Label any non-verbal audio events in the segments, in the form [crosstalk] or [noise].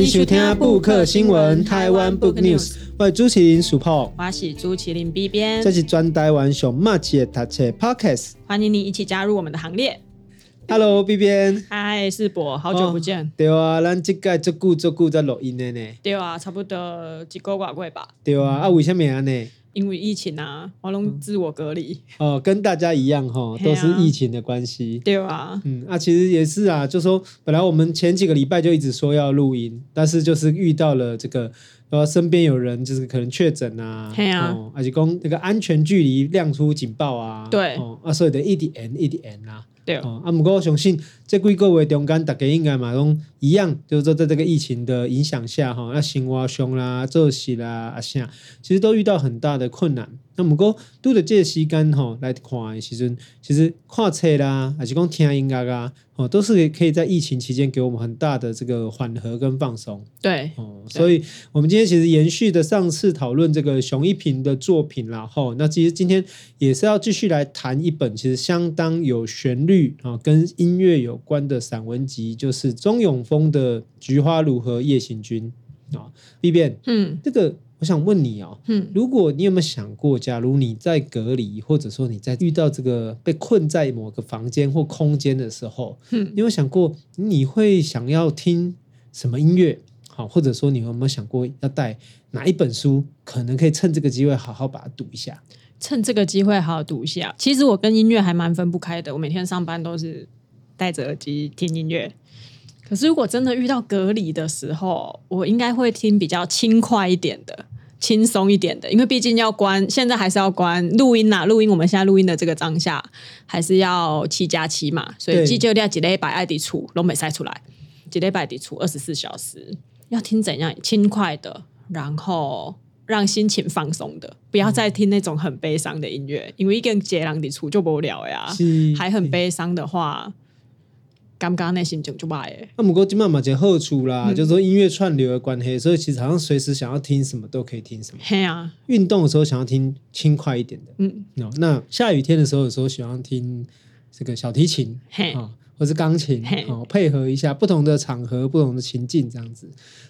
欢迎收听布克新闻台湾 Book News，我是朱麒麟 Super，我是朱麒麟 B 边，这是专台湾熊马姐的读册 Podcast，欢迎你一起加入我们的行列。Hello B 边，嗨世博，好久不见。哦、对啊，咱这个这久这久在录音的呢。对啊，差不多几个月过吧。对啊，啊为什么呢？因为疫情啊，我拢自我隔离、嗯。哦，跟大家一样哈，[laughs] 都是疫情的关系。对啊，嗯啊，其实也是啊，就说本来我们前几个礼拜就一直说要录音，但是就是遇到了这个，呃，身边有人就是可能确诊啊，对啊，而且公那个安全距离亮出警报啊，对，哦啊，所以得一点 N 一点 N 啊。对哦，啊，不过我相信这几个月中间，大家应该嘛拢一样，就是说在这个疫情的影响下，哈，那生活上啦、做事啦啊啥，其实都遇到很大的困难。那不过拄着这个时间哈来看的时阵，其实看册啦，还是讲听音乐啊，哦，都是可以在疫情期间给我们很大的这个缓和跟放松。对，哦，所以我们今天其实延续的上次讨论这个熊一平的作品啦，吼，那其实今天也是要继续来谈一本其实相当有旋律啊，跟音乐有关的散文集，就是钟永峰的《菊花如何夜行军》啊，B 变，嗯，这个。我想问你哦，嗯，如果你有没有想过，假如你在隔离，或者说你在遇到这个被困在某个房间或空间的时候，嗯，你有想过你会想要听什么音乐？好，或者说你有没有想过要带哪一本书，可能可以趁这个机会好好把它读一下？趁这个机会好好读一下。其实我跟音乐还蛮分不开的，我每天上班都是戴着耳机听音乐。可是如果真的遇到隔离的时候，我应该会听比较轻快一点的、轻松一点的，因为毕竟要关，现在还是要关录音呐。录音，我们现在录音的这个当下还是要七加七嘛，所以记就要几礼拜爱迪出，拢没塞出来，几礼拜的出二十四小时，要听怎样轻快的，然后让心情放松的，不要再听那种很悲伤的音乐，因为一个人接狼的出就无聊呀，还很悲伤的话。刚刚那心情就坏诶，那不过今晚嘛就好处啦，嗯、就是说音乐串流的关系，所以其实好像随时想要听什么都可以听什么。嘿啊，运动的时候想要听轻快一点的，嗯，那下雨天的时候有时候喜欢听这个小提琴，嘿。啊。或是钢琴，好配合一下不同的场合、不同的情境，这样子。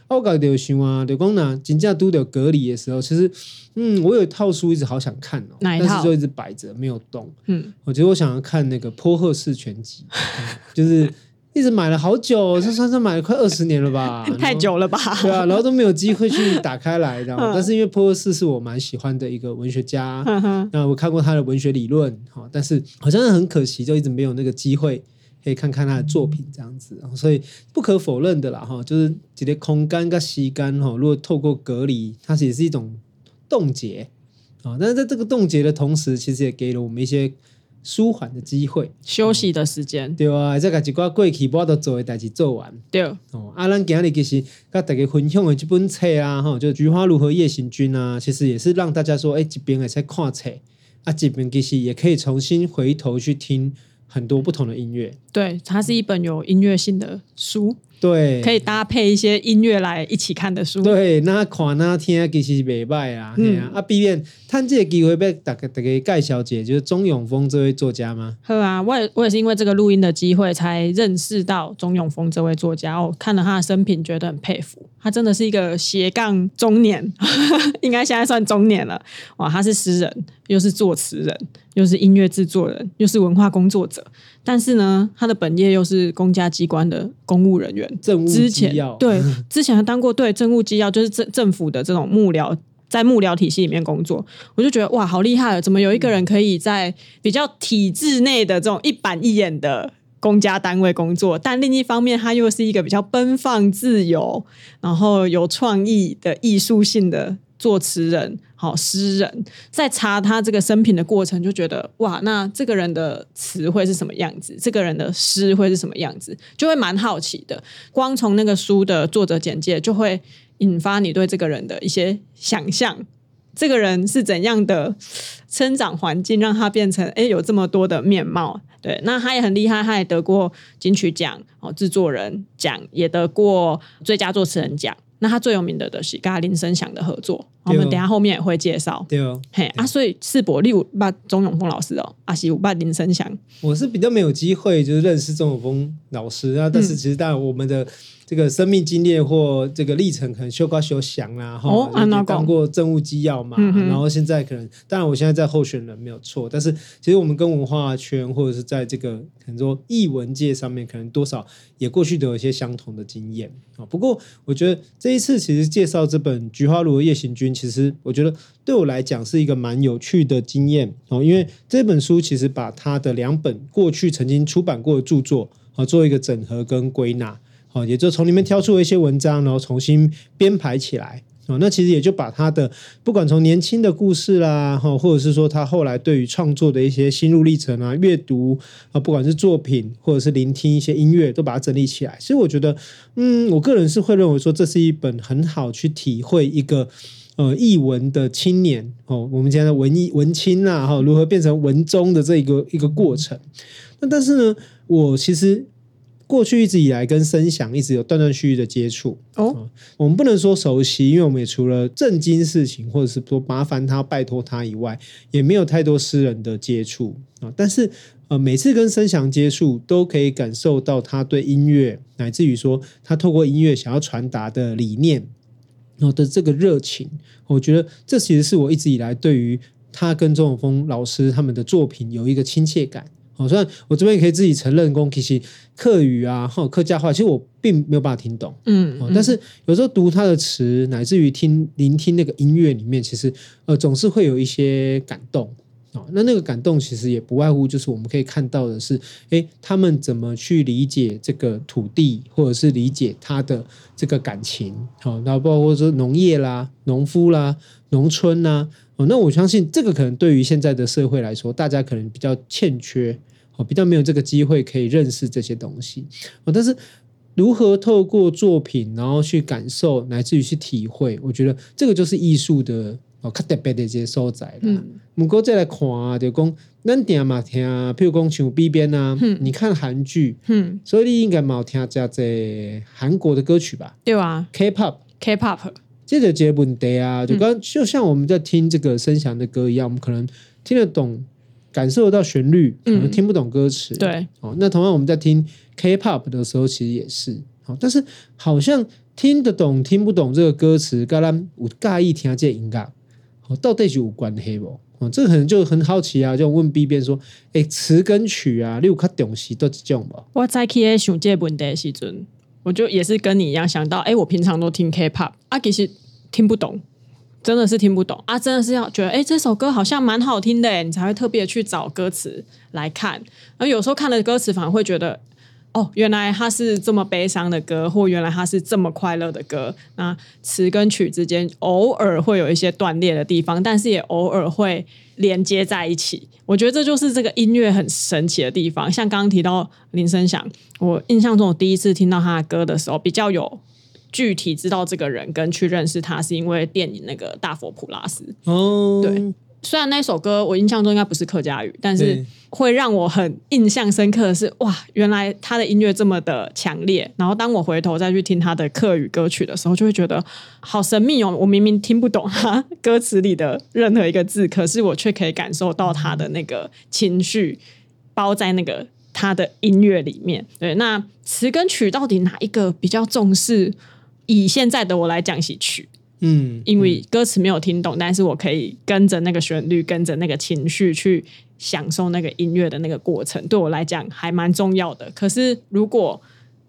我搞就想啊，就讲呢，真正都有隔离的时候，其实，嗯，我有一套书一直好想看哦，但是就一直摆着没有动。嗯，我觉得我想要看那个波赫式全集，[laughs] 就是一直买了好久，这算是买了快二十年了吧？[laughs] 太久了吧？对啊，然后都没有机会去打开来，然后 [laughs] 但是因为波赫士是我蛮喜欢的一个文学家，那我看过他的文学理论，好，但是好像是很可惜，就一直没有那个机会。可以看看他的作品这样子，所以不可否认的啦哈，就是这个空间跟时间哈，如果透过隔离，它也是一种冻结啊。但是在这个冻结的同时，其实也给了我们一些舒缓的机会、休息的时间。对啊，再把几挂过去不都做的代志做完。对哦，啊，咱今日其实跟大家分享的这本册啊，哈，就《菊花如何夜行军》啊，其实也是让大家说，哎，这边也在看册啊，这边其实也可以重新回头去听。很多不同的音乐，对，它是一本有音乐性的书，对，可以搭配一些音乐来一起看的书，对，那看那听其实袂歹啊，嗯、啊，啊，毕竟趁这个机会被大家大家介绍一下，就是钟永峰这位作家吗？好啊，我也我也是因为这个录音的机会才认识到钟永峰这位作家，我看了他的生平，觉得很佩服，他真的是一个斜杠中年，[laughs] 应该现在算中年了，哇，他是诗人，又是作词人。又是音乐制作人，又是文化工作者，但是呢，他的本业又是公家机关的公务人员。政务机要对，之前还 [laughs] 当过对政务机要，就是政政府的这种幕僚，在幕僚体系里面工作，我就觉得哇，好厉害啊！怎么有一个人可以在比较体制内的这种一板一眼的公家单位工作，但另一方面，他又是一个比较奔放、自由，然后有创意的艺术性的。作词人，好诗人，在查他这个生平的过程，就觉得哇，那这个人的词会是什么样子？这个人的诗会是什么样子？就会蛮好奇的。光从那个书的作者简介，就会引发你对这个人的一些想象。这个人是怎样的生长环境，让他变成诶有这么多的面貌？对，那他也很厉害，他也得过金曲奖哦，制作人奖也得过最佳作词人奖。那他最有名的的是跟林声祥的合作，我们等下后面也会介绍。对哦，嘿啊，所以世博你有捌钟永峰老师哦，啊是有捌林声祥。我是比较没有机会就是认识钟永峰老师啊，但是其实当然我们的这个生命经历或这个历程，可能修高修详啦，哈、哦，也当过政务机要嘛，嗯、然后现在可能，当然我现在在候选人没有错，但是其实我们跟文化圈或者是在这个很多艺文界上面，可能多少也过去都有一些相同的经验啊。不过我觉得这一次其实介绍这本《菊花如夜行军》，其实我觉得对我来讲是一个蛮有趣的经验哦，因为这本书其实把他的两本过去曾经出版过的著作啊做一个整合跟归纳。哦，也就从里面挑出了一些文章，然后重新编排起来。哦，那其实也就把他的不管从年轻的故事啦，哈，或者是说他后来对于创作的一些心路历程啊，阅读啊，不管是作品或者是聆听一些音乐，都把它整理起来。所以我觉得，嗯，我个人是会认为说，这是一本很好去体会一个呃译文的青年哦，我们讲的文艺文青啊，哈，如何变成文中的这一个一个过程。那但是呢，我其实。过去一直以来跟声响一直有断断续续的接触哦，我们不能说熟悉，因为我们也除了震惊事情或者是说麻烦他拜托他以外，也没有太多私人的接触啊。但是呃，每次跟声响接触，都可以感受到他对音乐，乃至于说他透过音乐想要传达的理念，然后的这个热情，我觉得这其实是我一直以来对于他跟钟永峰老师他们的作品有一个亲切感。好，虽然我这边也可以自己承认，公其实客语啊，或客家话，其实我并没有办法听懂，嗯，嗯，但是有时候读他的词，乃至于听聆听那个音乐里面，其实呃总是会有一些感动啊。那那个感动其实也不外乎就是我们可以看到的是，诶，他们怎么去理解这个土地，或者是理解他的这个感情，好，然后包括说农业啦、农夫啦、农村啦，哦，那我相信这个可能对于现在的社会来说，大家可能比较欠缺。比较没有这个机会可以认识这些东西，但是如何透过作品，然后去感受，乃至于去体会，我觉得这个就是艺术的哦，特别的这些所在了。嗯，不过再来看啊，就讲咱点嘛听，譬如讲像 B 边啊，嗯，你看韩剧，嗯，所以你应该冇听这些韩国的歌曲吧？对啊，K-pop，K-pop，这个这问题啊，就刚就像我们在听这个声响的歌一样，我们可能听得懂。感受得到旋律，可能听不懂歌词。嗯、对，哦，那同样我们在听 K-pop 的时候，其实也是，哦，但是好像听得懂、听不懂这个歌词，跟咱有介意听这音乐，哦，到底是有关系不？哦，这个可能就很好奇啊，就问 B 边说，哎，词跟曲啊，你有较重视都是这种吧？我在去想这问题的时阵，我就也是跟你一样想到，哎，我平常都听 K-pop，啊，其实听不懂。真的是听不懂啊！真的是要觉得，哎，这首歌好像蛮好听的，你才会特别去找歌词来看。而有时候看了歌词，反而会觉得，哦，原来它是这么悲伤的歌，或原来它是这么快乐的歌。那词跟曲之间偶尔会有一些断裂的地方，但是也偶尔会连接在一起。我觉得这就是这个音乐很神奇的地方。像刚刚提到林声祥，我印象中我第一次听到他的歌的时候，比较有。具体知道这个人跟去认识他，是因为电影那个大佛普拉斯。哦，对，虽然那首歌我印象中应该不是客家语，但是会让我很印象深刻的是，哇，原来他的音乐这么的强烈。然后当我回头再去听他的客语歌曲的时候，就会觉得好神秘哦。我明明听不懂他歌词里的任何一个字，可是我却可以感受到他的那个情绪包在那个他的音乐里面。对，那词跟曲到底哪一个比较重视？以现在的我来讲，喜曲，嗯，因为歌词没有听懂，但是我可以跟着那个旋律，跟着那个情绪去享受那个音乐的那个过程，对我来讲还蛮重要的。可是如果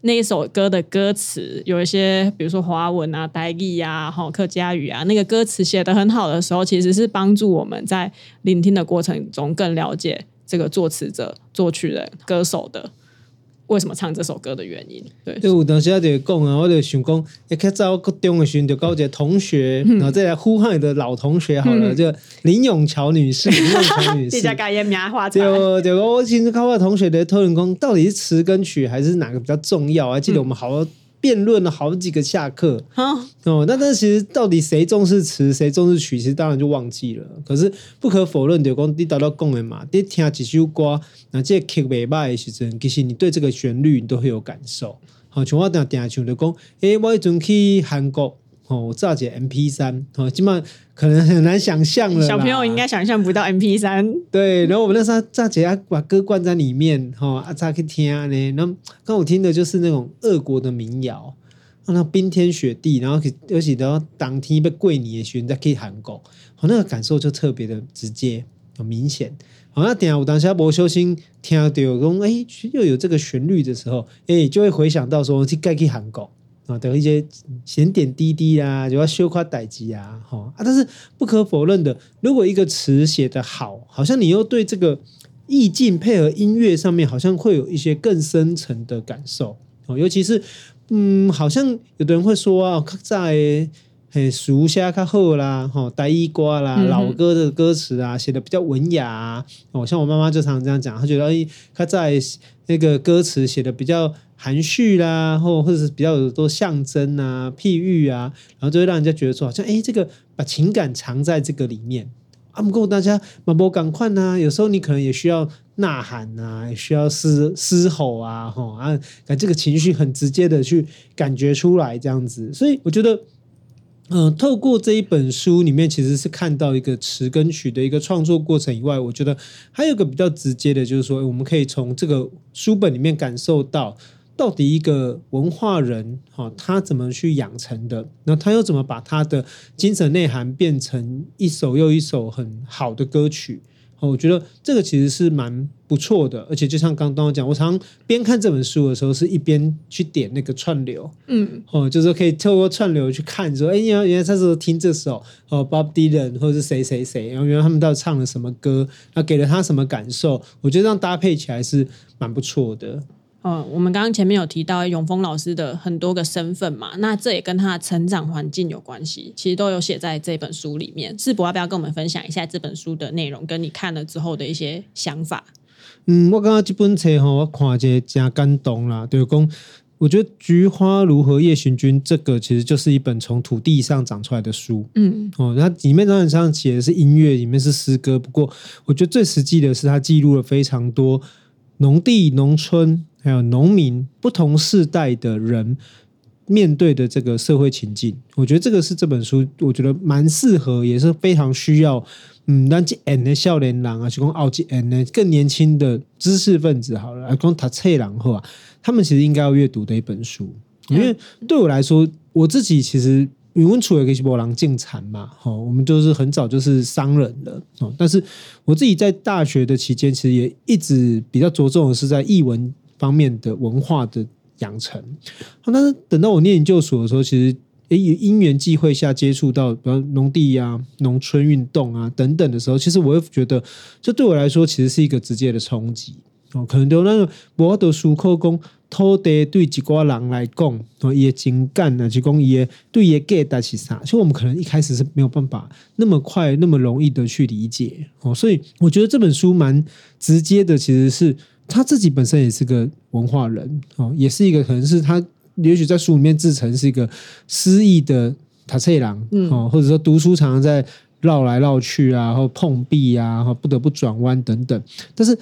那一首歌的歌词有一些，比如说华文啊、台语啊、哈客家语啊，那个歌词写得很好的时候，其实是帮助我们在聆听的过程中更了解这个作词者、作曲人、歌手的。为什么唱这首歌的原因？对，就我当时就讲啊，我就想讲，一开始我高中的时候就搞一个同学，嗯、然后再来呼唤你的老同学好了，嗯、就林永桥女士，[laughs] 林永桥女士，[laughs] 就就我其实看我同学的讨论讲，到底是词跟曲还是哪个比较重要？还记得我们好多。辩论了好几个下课，哦，那但其实到底谁重视词，谁重视曲，其实当然就忘记了。可是不可否认的，讲你达到共鸣嘛，你听几首歌，那这曲袂歹的时阵，其实你对这个旋律你都会有感受。好，像我等下等下唱的讲，诶，我迄阵去韩国。哦，我造解 M P 三，哦，基本上可能很难想象了。小朋友应该想象不到 M P 三。对，然后我们那时候炸姐啊把歌灌在里面，哈、哦，啊，咋去听呢？然后刚我听的就是那种俄国的民谣，让它冰天雪地，然后而且然后当天被跪你的时候再可以喊狗，好，那个感受就特别的直接、很明显。好，那等下我当下不小心听到讲，哎，又有这个旋律的时候，哎，就会回想到说，去该去喊狗啊，等一些点点滴滴啊，就要修夸代志啊，哈啊，但是不可否认的，如果一个词写得好，好像你又对这个。意境配合音乐上面，好像会有一些更深层的感受哦。尤其是，嗯，好像有的人会说啊，在很熟下较好啦，哈，台语歌啦，老歌的歌词啊，写的比较文雅啊。哦，像我妈妈就常常这样讲，她觉得哎，她在那个歌词写的比较含蓄啦，或或者是比较有多象征啊、譬喻啊，然后就会让人家觉得说，好像哎，这个把情感藏在这个里面。啊，不过大家马波赶快呐，有时候你可能也需要呐喊啊，也需要嘶嘶吼啊，吼啊，感这个情绪很直接的去感觉出来，这样子。所以我觉得，嗯、透过这一本书里面，其实是看到一个词跟曲的一个创作过程以外，我觉得还有个比较直接的，就是说，我们可以从这个书本里面感受到。到底一个文化人，哈，他怎么去养成的？那他又怎么把他的精神内涵变成一首又一首很好的歌曲？我觉得这个其实是蛮不错的。而且就像刚刚我讲，我常常边看这本书的时候，是一边去点那个串流，嗯，哦，就是可以透过串流去看，说，哎呀，原来他是听这首哦，Bob Dylan 或者是谁谁谁，然后原来他们到底唱了什么歌，那给了他什么感受？我觉得这样搭配起来是蛮不错的。嗯，我们刚刚前面有提到永丰老师的很多个身份嘛，那这也跟他的成长环境有关系，其实都有写在这本书里面。世博要不要跟我们分享一下这本书的内容，跟你看了之后的一些想法？嗯，我刚刚这本书哈，我看着真感动啦。就是讲，我觉得《菊花如何夜行军》这个其实就是一本从土地上长出来的书。嗯，哦，它里面当然上写的是音乐，里面是诗歌，不过我觉得最实际的是它记录了非常多农地、农村。还有农民不同世代的人面对的这个社会情境，我觉得这个是这本书，我觉得蛮适合，也是非常需要。嗯，让几 N 的少年郎啊，就讲傲几 N 的更年轻的知识分子好了，啊讲他册郎后啊他们其实应该要阅读的一本书，因为对我来说，我自己其实语文处也可以去波浪进产嘛，哈，我们都是很早就是商人了，哦，但是我自己在大学的期间，其实也一直比较着重的是在译文。方面的文化的养成，但是等到我念研究所的时候，其实诶，因缘际会下接触到，比如农地啊、农村运动啊等等的时候，其实我会觉得，这对我来说其实是一个直接的冲击哦。可能就那个博德书科工土地对几挂人来讲，哦，也情感啊，就讲也对也给带起啥，所以我们可能一开始是没有办法那么快、那么容易的去理解哦。所以我觉得这本书蛮直接的，其实是。他自己本身也是个文化人哦，也是一个可能是他也许在书里面自称是一个失意的塔翠郎哦，或者说读书常常在绕来绕去啊，或碰壁啊，然后不得不转弯等等。但是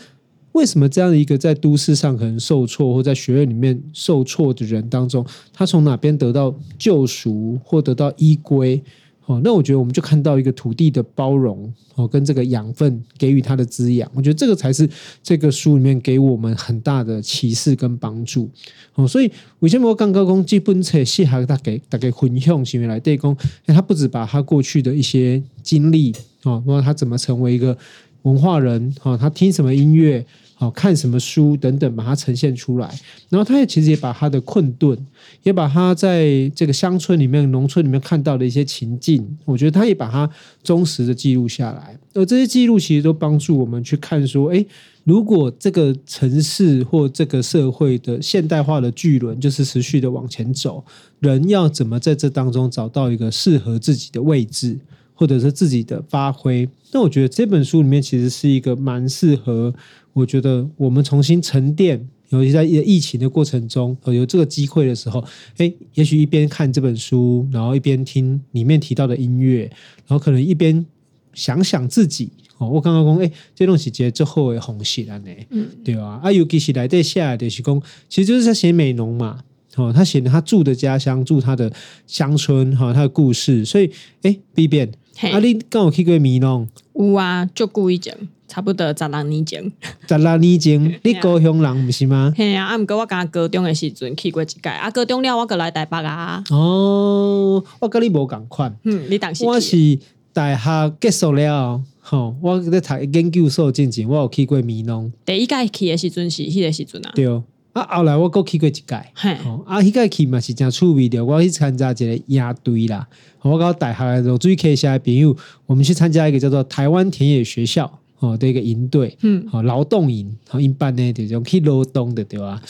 为什么这样的一个在都市上可能受挫，或在学院里面受挫的人当中，他从哪边得到救赎或得到依归？哦，那我觉得我们就看到一个土地的包容哦，跟这个养分给予它的滋养，我觉得这个才是这个书里面给我们很大的启示跟帮助哦。所以为什么我刚刚讲基本册适合大家大家分享，是因为来对讲，他不止把他过去的一些经历哦，包括他怎么成为一个文化人哦，他听什么音乐。好看什么书等等，把它呈现出来。然后他也其实也把他的困顿，也把他在这个乡村里面、农村里面看到的一些情境，我觉得他也把它忠实的记录下来。而这些记录其实都帮助我们去看说，诶，如果这个城市或这个社会的现代化的巨轮就是持续的往前走，人要怎么在这当中找到一个适合自己的位置，或者是自己的发挥？那我觉得这本书里面其实是一个蛮适合。我觉得我们重新沉淀，尤其在疫情的过程中，有这个机会的时候，诶，也许一边看这本书，然后一边听里面提到的音乐，然后可能一边想想自己。哦，我刚刚讲，诶，这东西节之后会红起来呢，嗯，对吧？啊，尤其是来在下来的是讲，其实就是在写美浓嘛，哦，他写的他住的家乡，住他的乡村，哈，他的故事，所以，诶，B 变，啊，你跟我去过美浓？有啊，就故意讲。差不多十六年前，[laughs] 十六年前，你高雄人不是吗？嘿啊，啊，毋过我刚高中的时阵去过一届，啊，高中了我过来台北啊。哦，我跟你无共款，嗯，你当时我是大学结束了，吼，我在读研究所进前，我有去过米农。第一届去的时阵是迄个时阵啊。对，啊，后来我过去过一届，嘿，啊，迄届去嘛是真趣味的，我去参加一个野队啦。我搞大学的时候，最开心的朋友，我们去参加一个叫做台湾田野学校。哦，这个营队，嗯，好劳动营，好一般呢，就种去劳动的对吧？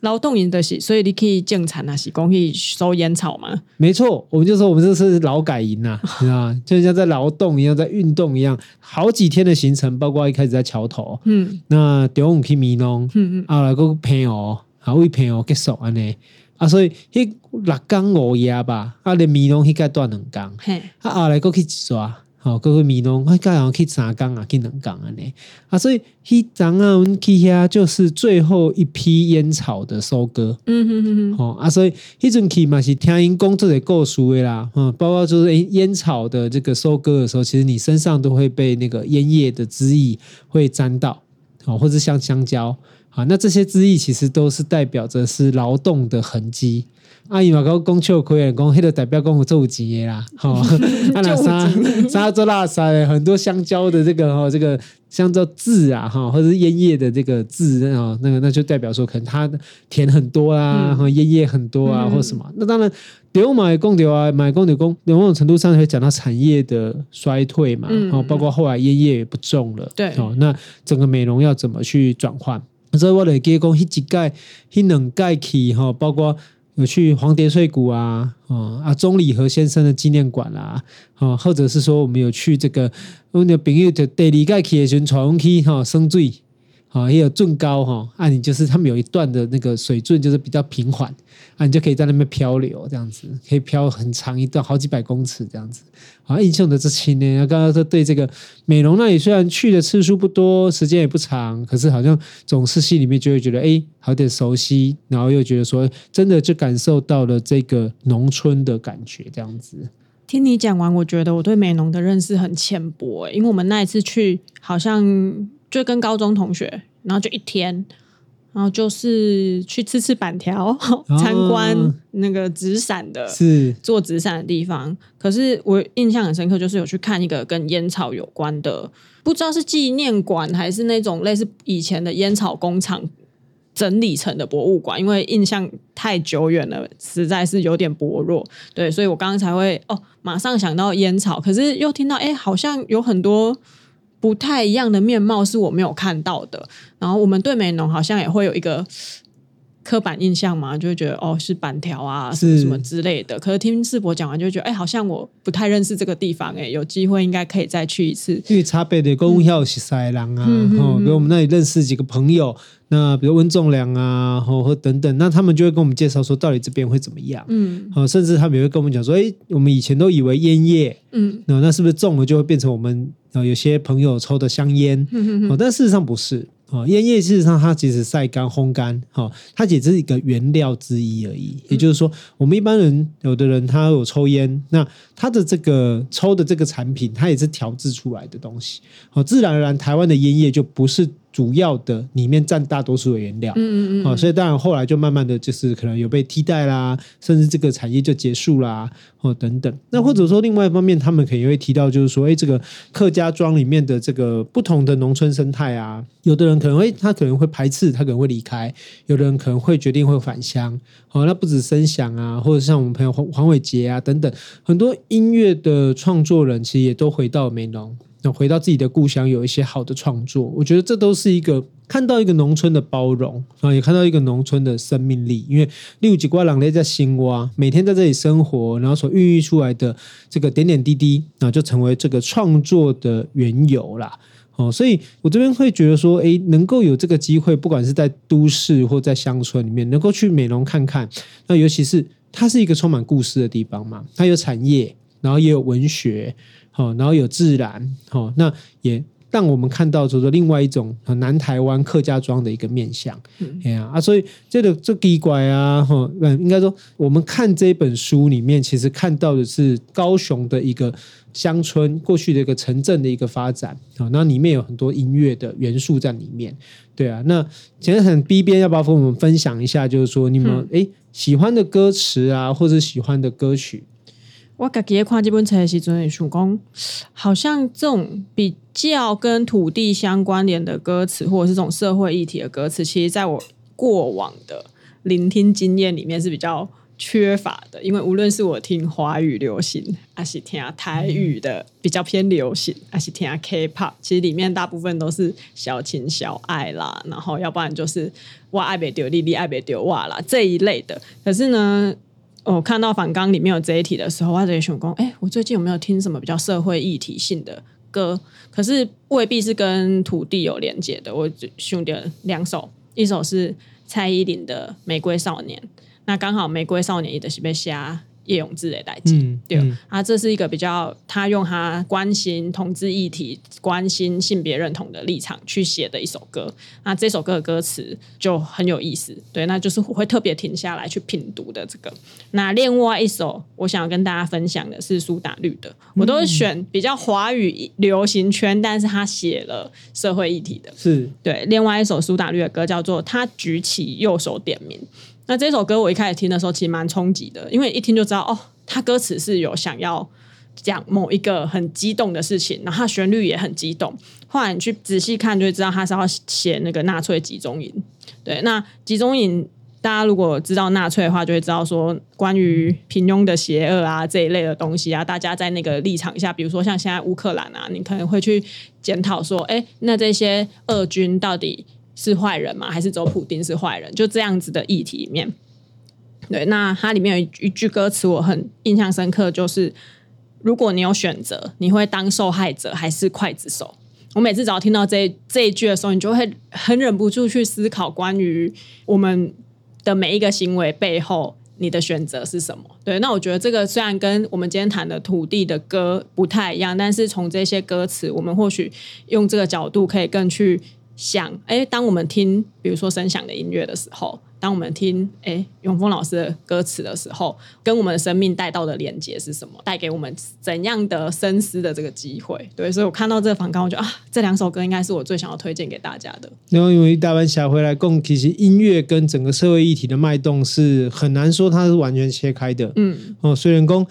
劳动营的是，所以你可以种田啊，是讲去收烟草嘛？没错，我们就说我们这是劳改营呐，[laughs] 是吧？就像在劳动一样，在运动一样，好几天的行程，包括一开始在桥头，嗯，那中午去美浓，嗯嗯，啊来个朋友，啊为朋友结束安尼，啊所以迄六工五夜吧，啊连美浓迄个断两工，嘿，啊后来个去耍。哦，各位米农，我刚好去三岗啊，去两岗啊呢啊，所以迄阵啊，阮去遐就是最后一批烟草的收割。嗯哼哼哼。哦啊，所以迄阵去嘛是听因讲这个故事的啦，嗯，包括就是诶烟草的这个收割的时候，其实你身上都会被那个烟叶的汁液会沾到，哦，或者像香蕉，啊，那这些汁液其实都是代表着是劳动的痕迹。阿姨嘛，讲讲笑亏，讲迄个代表讲有做钱的啦，[laughs] 吼、哦，啊那啥啥做拉沙，很多香蕉的这个哈，这个香蕉籽啊，哈，或者是烟叶的这个籽啊，那个那就代表说可能它甜很多啊，哈、嗯，烟叶很多啊，嗯、或什么。那当然，丢买公丢啊，买公丢公，某种程度上会讲到产业的衰退嘛，嗯，包括后来烟叶也不种了，对，哦，那整个美容要怎么去转换？所以我来给讲，迄几届、迄两届去哈，包括。有去黄蝶翠谷啊，哦啊，钟礼和先生的纪念馆啦，哦，或者是说我们有去这个我们的朋友的第二届去的时候，带我们去哈生水，啊，也有圳高哈，啊，你就是他们有一段的那个水圳就是比较平缓，啊，你就可以在那边漂流这样子，可以漂很长一段，好几百公尺这样子。啊，印象的这七年，刚刚说对这个美浓那里虽然去的次数不多，时间也不长，可是好像总是心里面就会觉得，哎，好点熟悉，然后又觉得说，真的就感受到了这个农村的感觉，这样子。听你讲完，我觉得我对美浓的认识很浅薄，因为我们那一次去，好像就跟高中同学，然后就一天。然后就是去吃吃板条，[laughs] 参观那个纸伞的，是做纸伞的地方。可是我印象很深刻，就是有去看一个跟烟草有关的，不知道是纪念馆还是那种类似以前的烟草工厂整理成的博物馆。因为印象太久远了，实在是有点薄弱。对，所以我刚刚才会哦，马上想到烟草，可是又听到哎，好像有很多。不太一样的面貌是我没有看到的，然后我们对美农好像也会有一个刻板印象嘛，就会觉得哦是板条啊，是什么之类的。可是听世博讲完，就觉得哎，好像我不太认识这个地方，哎，有机会应该可以再去一次。因为差别的公庙是塞人啊，哦，比如我们那里认识几个朋友。那比如温仲良啊，或或等等，那他们就会跟我们介绍说，到底这边会怎么样？嗯，好，甚至他们也会跟我们讲说，哎，我们以前都以为烟叶，嗯，那那是不是种了就会变成我们啊有些朋友抽的香烟？嗯嗯，但事实上不是。哦，烟叶事实上它其实晒干、烘干，哈，它只是一个原料之一而已。也就是说，我们一般人有的人他有抽烟，那他的这个抽的这个产品，它也是调制出来的东西。哦，自然而然，台湾的烟叶就不是。主要的里面占大多数的原料，嗯嗯嗯，所以当然后来就慢慢的就是可能有被替代啦，甚至这个产业就结束啦，哦等等。那或者说另外一方面，他们可能也会提到，就是说，哎，这个客家庄里面的这个不同的农村生态啊，有的人可能会他可能会排斥，他可能会离开；有的人可能会决定会返乡。哦，那不止声响啊，或者像我们朋友黄黄伟杰啊等等，很多音乐的创作人其实也都回到美回到自己的故乡，有一些好的创作，我觉得这都是一个看到一个农村的包容啊，也看到一个农村的生命力。因为六几瓜朗雷在新蛙，每天在这里生活，然后所孕育出来的这个点点滴滴啊，就成为这个创作的缘由啦。哦，所以我这边会觉得说，诶，能够有这个机会，不管是在都市或在乡村里面，能够去美浓看看，那尤其是它是一个充满故事的地方嘛，它有产业，然后也有文学。好，然后有自然，好，那也。让我们看到就是另外一种南台湾客家庄的一个面向。嗯，哎呀啊，所以这个这奇怪啊，哈，嗯，应该说我们看这本书里面，其实看到的是高雄的一个乡村过去的一个城镇的一个发展啊，那里面有很多音乐的元素在里面。对啊，那其实很 B 边要不要跟我们分享一下？就是说你们哎、嗯、喜欢的歌词啊，或者喜欢的歌曲。我自己看这本册的时候，想讲，好像这种比较跟土地相关联的歌词，或者是这种社会议题的歌词，其实在我过往的聆听经验里面是比较缺乏的。因为无论是我听华语流行，还是听台语的比较偏流行，还是听 K-pop，其实里面大部分都是小情小爱啦，然后要不然就是我爱别丢，丽丽爱别丢哇啦这一类的。可是呢，我看到反纲里面有这一题的时候，我在想说，哎，我最近有没有听什么比较社会议题性的歌？可是未必是跟土地有连接的。我选的两首，一首是蔡依林的《玫瑰少年》，那刚好《玫瑰少年》也的是被瞎。叶永志的代志，嗯、对，啊，这是一个比较他用他关心同志议题、关心性别认同的立场去写的一首歌。那这首歌的歌词就很有意思，对，那就是我会特别停下来去品读的这个。那另外一首，我想要跟大家分享的是苏打绿的，我都是选比较华语流行圈，但是他写了社会议题的，是对。另外一首苏打绿的歌叫做《他举起右手点名》。那这首歌我一开始听的时候，其实蛮冲击的，因为一听就知道哦，他歌词是有想要讲某一个很激动的事情，然后他旋律也很激动。后来你去仔细看，就会知道他是要写那个纳粹集中营。对，那集中营大家如果知道纳粹的话，就会知道说关于平庸的邪恶啊这一类的东西啊，大家在那个立场下，比如说像现在乌克兰啊，你可能会去检讨说，哎，那这些俄军到底是坏人吗？还是走普丁是坏人？就这样子的议题里面，对，那它里面有一句歌词我很印象深刻，就是如果你有选择，你会当受害者还是刽子手？我每次只要听到这这一句的时候，你就会很忍不住去思考关于我们的每一个行为背后，你的选择是什么？对，那我觉得这个虽然跟我们今天谈的土地的歌不太一样，但是从这些歌词，我们或许用这个角度可以更去。想，哎，当我们听，比如说声响的音乐的时候，当我们听，哎，永峰老师的歌词的时候，跟我们的生命带到的连接是什么？带给我们怎样的深思的这个机会？对，所以我看到这个访纲，我觉得啊，这两首歌应该是我最想要推荐给大家的。然后因为大班侠回来共，其实音乐跟整个社会议题的脉动是很难说它是完全切开的。嗯，哦，虽然讲。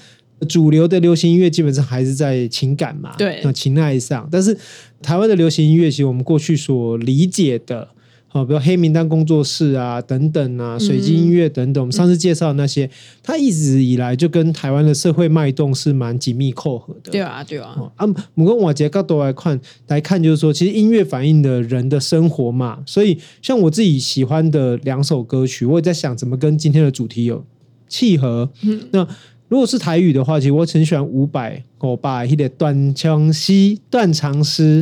主流的流行音乐基本上还是在情感嘛，对，情爱上。但是台湾的流行音乐，其实我们过去所理解的，好，比如黑名单工作室啊，等等啊，水晶音乐等等，我们上次介绍的那些，它一直以来就跟台湾的社会脉动是蛮紧密扣合的。对啊，对啊。啊，我们往这个角度来看，来看就是说，其实音乐反映的人的生活嘛。所以，像我自己喜欢的两首歌曲，我也在想怎么跟今天的主题有契合。嗯，那。如果是台语的话，其实我很喜欢伍佰、我把一点断肠诗、断肠诗。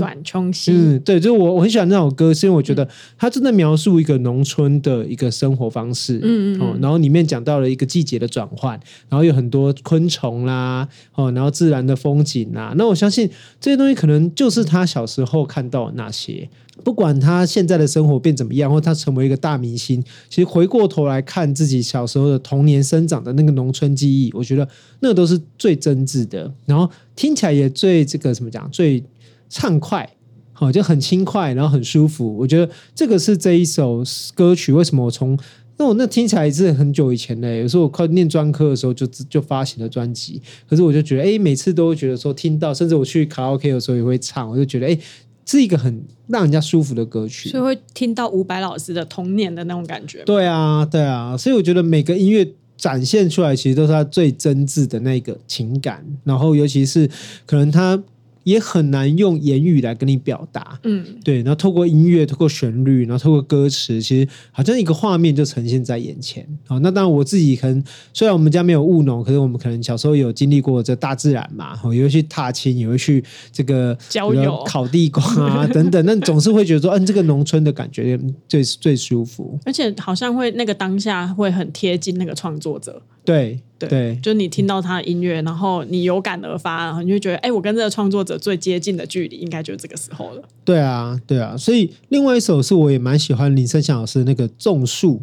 嗯，对，就是我我很喜欢那首歌，是因为我觉得它真的描述一个农村的一个生活方式。嗯嗯，哦，然后里面讲到了一个季节的转换，然后有很多昆虫啦，哦，然后自然的风景啦。那我相信这些东西可能就是他小时候看到的那些。不管他现在的生活变怎么样，或他成为一个大明星，其实回过头来看自己小时候的童年生长的那个农村记忆，我觉得那个都是最真挚的，然后听起来也最这个怎么讲，最畅快，好，就很轻快，然后很舒服。我觉得这个是这一首歌曲为什么我从那我那听起来是很久以前的，有时候我快念专科的时候就就发行了专辑，可是我就觉得哎，每次都会觉得说听到，甚至我去卡拉 OK 的时候也会唱，我就觉得哎。是一个很让人家舒服的歌曲，所以会听到伍佰老师的童年的那种感觉。对啊，对啊，所以我觉得每个音乐展现出来，其实都是他最真挚的那个情感，然后尤其是可能他。也很难用言语来跟你表达，嗯，对。然后透过音乐，透过旋律，然后透过歌词，其实好像一个画面就呈现在眼前。好，那当然我自己可能虽然我们家没有务农，可是我们可能小时候有经历过这大自然嘛，也会去踏青，也会去这个郊游、烤地瓜啊 [laughs] 等等。那总是会觉得说，嗯，这个农村的感觉最最舒服，而且好像会那个当下会很贴近那个创作者。对。对，对就是你听到他的音乐，然后你有感而发，然后你就觉得，哎，我跟这个创作者最接近的距离，应该就是这个时候了。对啊，对啊，所以另外一首是我也蛮喜欢林生祥老师的那个《种树》，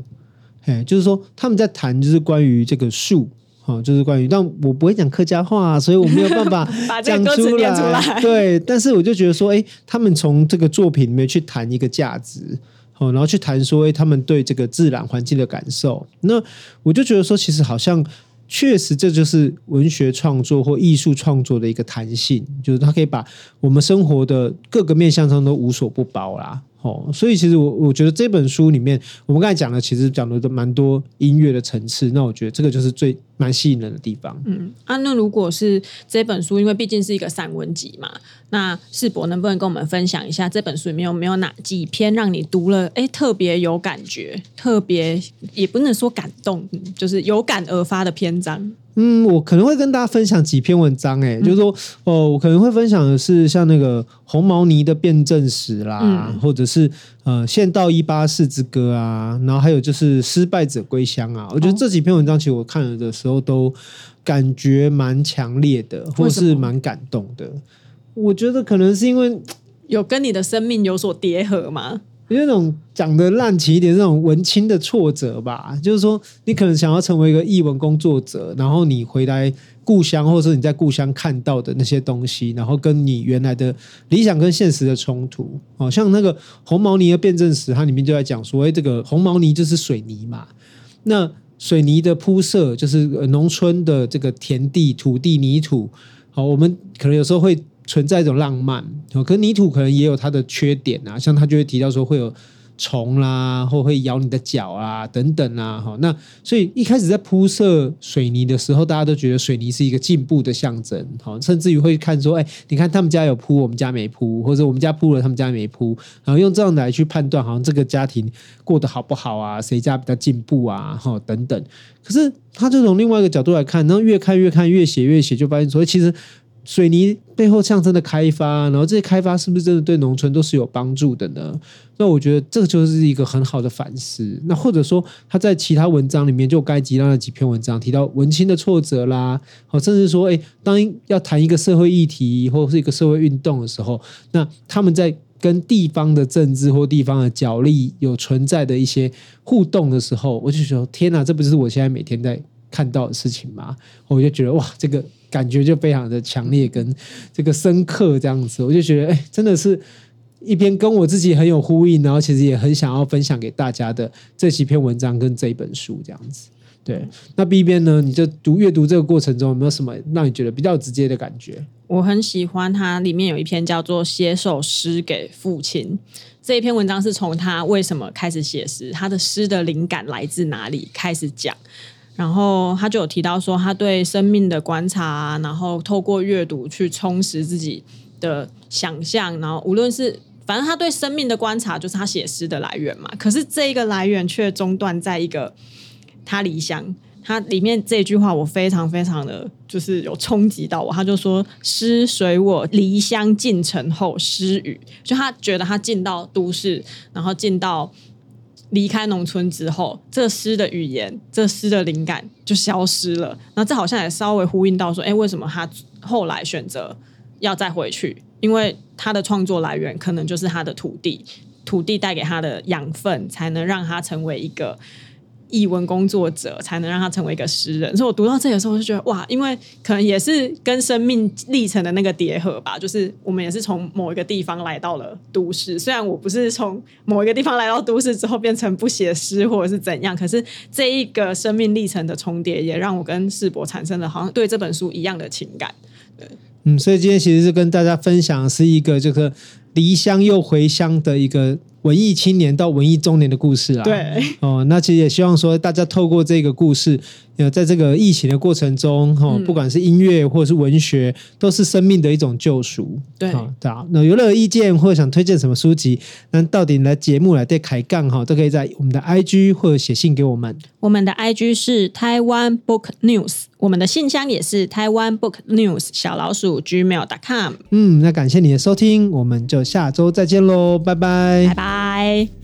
哎，就是说他们在谈就是关于这个树。哦，就是关于，但我不会讲客家话，所以我没有办法 [laughs] 把这个歌词念出来。对，但是我就觉得说，哎，他们从这个作品里面去谈一个价值，哦，然后去谈说，哎，他们对这个自然环境的感受。那我就觉得说，其实好像确实这就是文学创作或艺术创作的一个弹性，就是它可以把我们生活的各个面向上都无所不包啦。哦，所以其实我我觉得这本书里面，我们刚才讲的，其实讲的都蛮多音乐的层次。那我觉得这个就是最蛮吸引人的地方。嗯，啊，那如果是这本书，因为毕竟是一个散文集嘛，那世博能不能跟我们分享一下这本书里面有没有哪几篇让你读了，哎，特别有感觉，特别也不能说感动，就是有感而发的篇章？嗯，我可能会跟大家分享几篇文章，欸，哎、嗯，就是说，哦，我可能会分享的是像那个红毛尼的辩证史啦，嗯、或者是呃，县道一八四之歌啊，然后还有就是失败者归乡啊。我觉得这几篇文章其实我看了的时候都感觉蛮强烈的，或是蛮感动的。我觉得可能是因为有跟你的生命有所叠合吗？有那种讲的烂奇一点，这种文青的挫折吧，就是说你可能想要成为一个艺文工作者，然后你回来故乡，或者是你在故乡看到的那些东西，然后跟你原来的理想跟现实的冲突。哦，像那个红毛泥的辩证史，它里面就在讲说，哎，这个红毛泥就是水泥嘛，那水泥的铺设就是农村的这个田地、土地、泥土。好，我们可能有时候会。存在一种浪漫，可泥土可能也有它的缺点啊，像他就会提到说会有虫啦，或会咬你的脚啊等等啊，哈，那所以一开始在铺设水泥的时候，大家都觉得水泥是一个进步的象征，好，甚至于会看说，哎，你看他们家有铺，我们家没铺，或者我们家铺了，他们家没铺，然后用这样来去判断，好像这个家庭过得好不好啊，谁家比较进步啊，哈，等等。可是他就从另外一个角度来看，然后越看越看，越写越写，就发现说，其实。水泥背后象征的开发，然后这些开发是不是真的对农村都是有帮助的呢？那我觉得这个就是一个很好的反思。那或者说他在其他文章里面，就该提到那几篇文章提到文青的挫折啦，好甚至说，哎，当要谈一个社会议题或是一个社会运动的时候，那他们在跟地方的政治或地方的角力有存在的一些互动的时候，我就说，天哪，这不就是我现在每天在看到的事情吗？我就觉得哇，这个。感觉就非常的强烈，跟这个深刻这样子，我就觉得，哎，真的是一篇跟我自己很有呼应，然后其实也很想要分享给大家的这几篇文章跟这一本书这样子。对，那 B 边呢？你就读阅读这个过程中有没有什么让你觉得比较直接的感觉？我很喜欢它里面有一篇叫做《写首诗给父亲》这一篇文章，是从他为什么开始写诗，他的诗的灵感来自哪里开始讲。然后他就有提到说，他对生命的观察，然后透过阅读去充实自己的想象，然后无论是反正他对生命的观察就是他写诗的来源嘛。可是这一个来源却中断在一个他离乡，他里面这句话我非常非常的就是有冲击到我。他就说：“诗随我离乡进城后失语。”就他觉得他进到都市，然后进到。离开农村之后，这诗的语言，这诗的灵感就消失了。那这好像也稍微呼应到说，哎，为什么他后来选择要再回去？因为他的创作来源可能就是他的土地，土地带给他的养分，才能让他成为一个。译文工作者才能让他成为一个诗人，所以我读到这个时候我就觉得哇，因为可能也是跟生命历程的那个叠合吧，就是我们也是从某一个地方来到了都市，虽然我不是从某一个地方来到都市之后变成不写诗或者是怎样，可是这一个生命历程的重叠也让我跟世博产生了好像对这本书一样的情感。对，嗯，所以今天其实是跟大家分享是一个这个离乡又回乡的一个。文艺青年到文艺中年的故事啊，对，哦，那其实也希望说大家透过这个故事，呃，在这个疫情的过程中，哈、哦，不管是音乐或者是文学，都是生命的一种救赎。对，好、哦，那有任何意见或者想推荐什么书籍，那到底来节目来对开杠哈，都可以在我们的 IG 或者写信给我们。我们的 IG 是台湾 Book News，我们的信箱也是台湾 Book News 小老鼠 Gmail.com。嗯，那感谢你的收听，我们就下周再见喽，拜拜，拜拜。